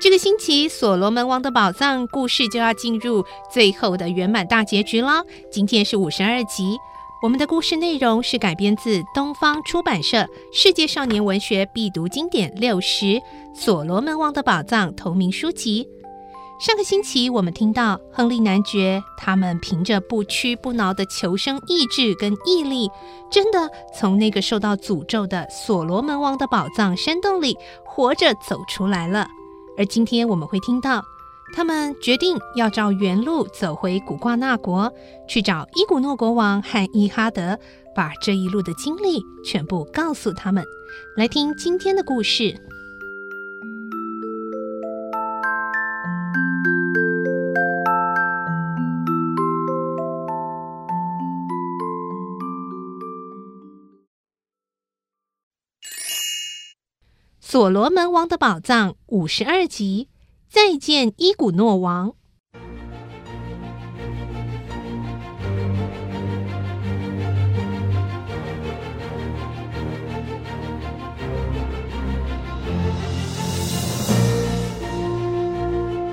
这个星期《所罗门王的宝藏》故事就要进入最后的圆满大结局了。今天是五十二集。我们的故事内容是改编自东方出版社《世界少年文学必读经典六十》《所罗门王的宝藏》同名书籍。上个星期，我们听到亨利男爵他们凭着不屈不挠的求生意志跟毅力，真的从那个受到诅咒的所罗门王的宝藏山洞里活着走出来了。而今天我们会听到，他们决定要照原路走回古挂那国，去找伊古诺国王和伊哈德，把这一路的经历全部告诉他们。来听今天的故事。所罗门王的宝藏五十二集，再见伊古诺王。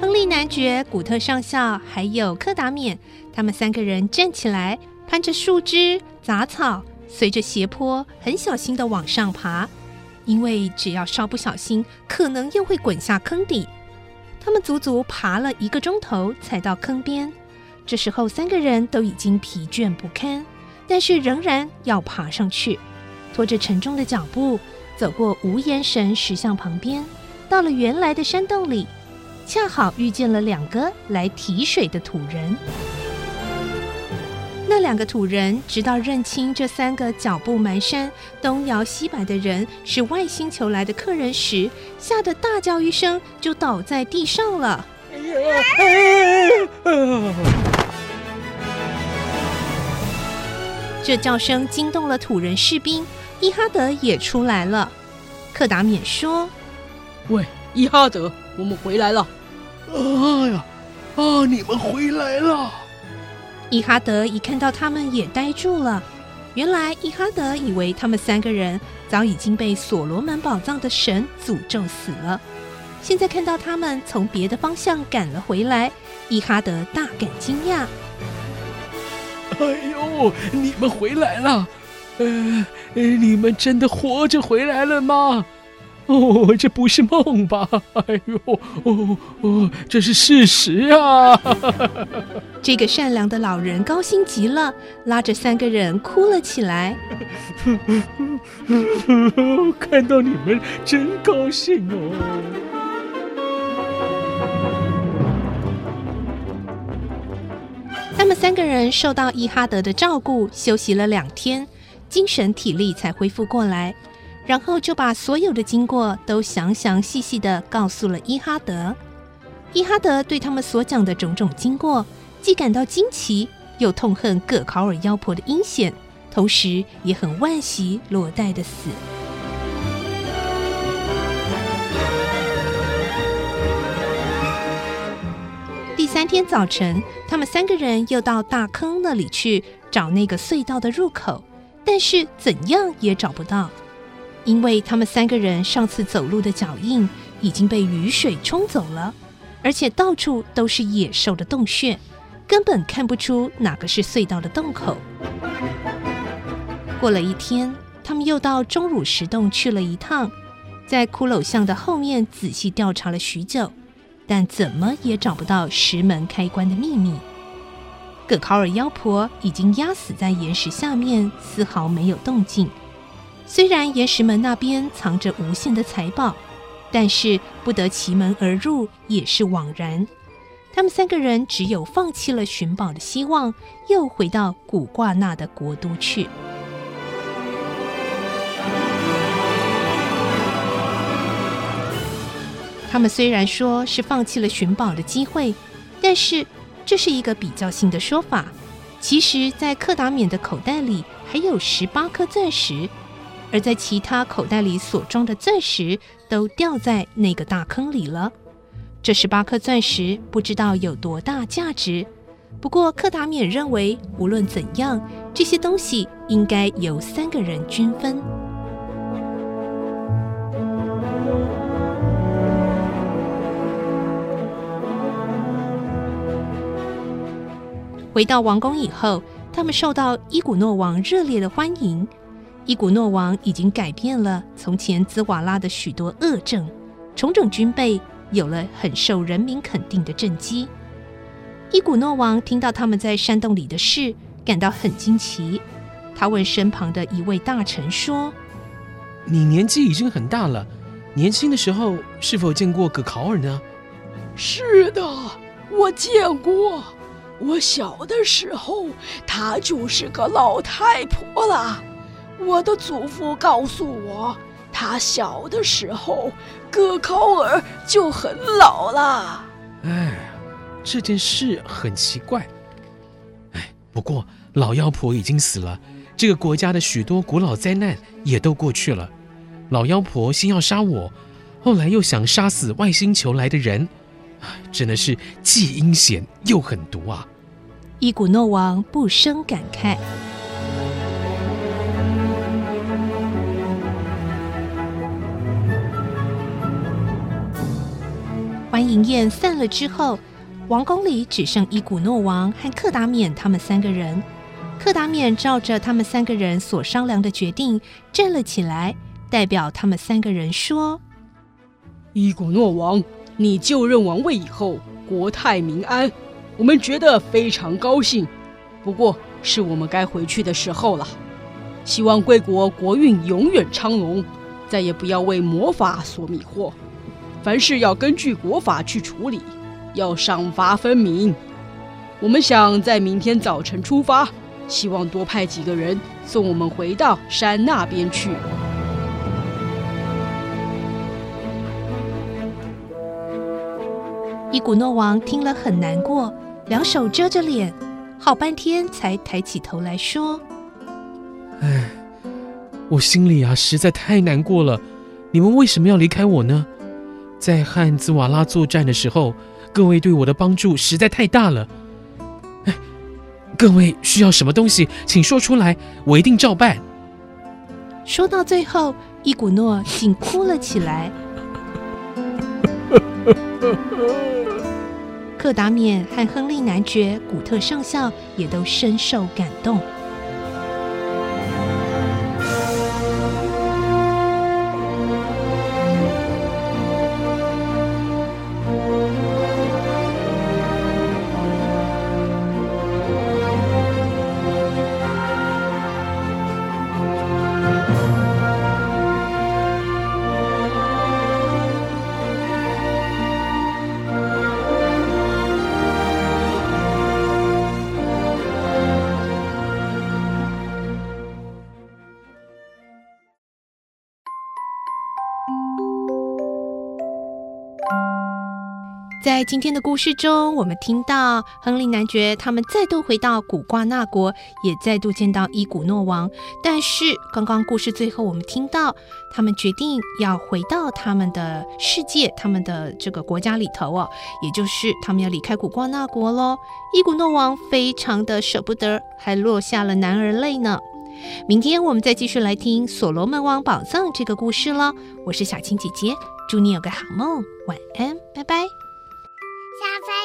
亨利男爵、古特上校还有柯达冕，他们三个人站起来，攀着树枝、杂草，随着斜坡，很小心的往上爬。因为只要稍不小心，可能又会滚下坑底。他们足足爬了一个钟头才到坑边。这时候，三个人都已经疲倦不堪，但是仍然要爬上去，拖着沉重的脚步走过无言神石像旁边，到了原来的山洞里，恰好遇见了两个来提水的土人。那两个土人直到认清这三个脚步蹒跚、东摇西摆的人是外星球来的客人时，吓得大叫一声，就倒在地上了。哎呀！这叫声惊动了土人士兵，伊哈德也出来了。克达冕说：“喂，伊哈德，我们回来了。”哎呀，啊，你们回来了。伊哈德一看到他们也呆住了。原来伊哈德以为他们三个人早已经被所罗门宝藏的神诅咒死了。现在看到他们从别的方向赶了回来，伊哈德大感惊讶。哎呦，你们回来了！呃，你们真的活着回来了吗？哦，这不是梦吧？哎呦，哦哦，这是事实啊！这个善良的老人高兴极了，拉着三个人哭了起来。看到你们真高兴哦！他们三个人受到伊哈德的照顾，休息了两天，精神体力才恢复过来。然后就把所有的经过都详详细细的告诉了伊哈德。伊哈德对他们所讲的种种经过，既感到惊奇，又痛恨葛考尔妖婆的阴险，同时也很惋惜罗代的死。第三天早晨，他们三个人又到大坑那里去找那个隧道的入口，但是怎样也找不到。因为他们三个人上次走路的脚印已经被雨水冲走了，而且到处都是野兽的洞穴，根本看不出哪个是隧道的洞口。过了一天，他们又到钟乳石洞去了一趟，在骷髅像的后面仔细调查了许久，但怎么也找不到石门开关的秘密。葛考尔妖婆已经压死在岩石下面，丝毫没有动静。虽然岩石门那边藏着无限的财宝，但是不得其门而入也是枉然。他们三个人只有放弃了寻宝的希望，又回到古挂那的国都去。他们虽然说是放弃了寻宝的机会，但是这是一个比较性的说法。其实，在克达冕的口袋里还有十八颗钻石。而在其他口袋里所装的钻石都掉在那个大坑里了。这十八颗钻石不知道有多大价值，不过克达冕认为，无论怎样，这些东西应该由三个人均分。回到王宫以后，他们受到伊古诺王热烈的欢迎。伊古诺王已经改变了从前兹瓦拉的许多恶政，重整军备，有了很受人民肯定的政绩。伊古诺王听到他们在山洞里的事，感到很惊奇。他问身旁的一位大臣说：“你年纪已经很大了，年轻的时候是否见过葛考尔呢？”“是的，我见过。我小的时候，她就是个老太婆了。”我的祖父告诉我，他小的时候，葛考尔就很老了。哎，这件事很奇怪。哎，不过老妖婆已经死了，这个国家的许多古老灾难也都过去了。老妖婆先要杀我，后来又想杀死外星球来的人，真的是既阴险又狠毒啊！伊古诺王不生感慨。欢迎宴散了之后，王宫里只剩伊古诺王和克达冕他们三个人。克达冕照着他们三个人所商量的决定站了起来，代表他们三个人说：“伊古诺王，你就任王位以后，国泰民安，我们觉得非常高兴。不过，是我们该回去的时候了。希望贵国国运永远昌隆，再也不要为魔法所迷惑。”凡事要根据国法去处理，要赏罚分明。我们想在明天早晨出发，希望多派几个人送我们回到山那边去。伊古诺王听了很难过，两手遮着脸，好半天才抬起头来说：“哎，我心里啊实在太难过了。你们为什么要离开我呢？”在和兹瓦拉作战的时候，各位对我的帮助实在太大了。哎，各位需要什么东西，请说出来，我一定照办。说到最后，伊古诺竟哭了起来。克达冕和亨利男爵、古特上校也都深受感动。在今天的故事中，我们听到亨利男爵他们再度回到古挂纳国，也再度见到伊古诺王。但是，刚刚故事最后，我们听到他们决定要回到他们的世界，他们的这个国家里头哦，也就是他们要离开古挂纳国喽。伊古诺王非常的舍不得，还落下了男儿泪呢。明天我们再继续来听《所罗门王宝藏》这个故事喽。我是小青姐姐，祝你有个好梦，晚安，拜拜。下，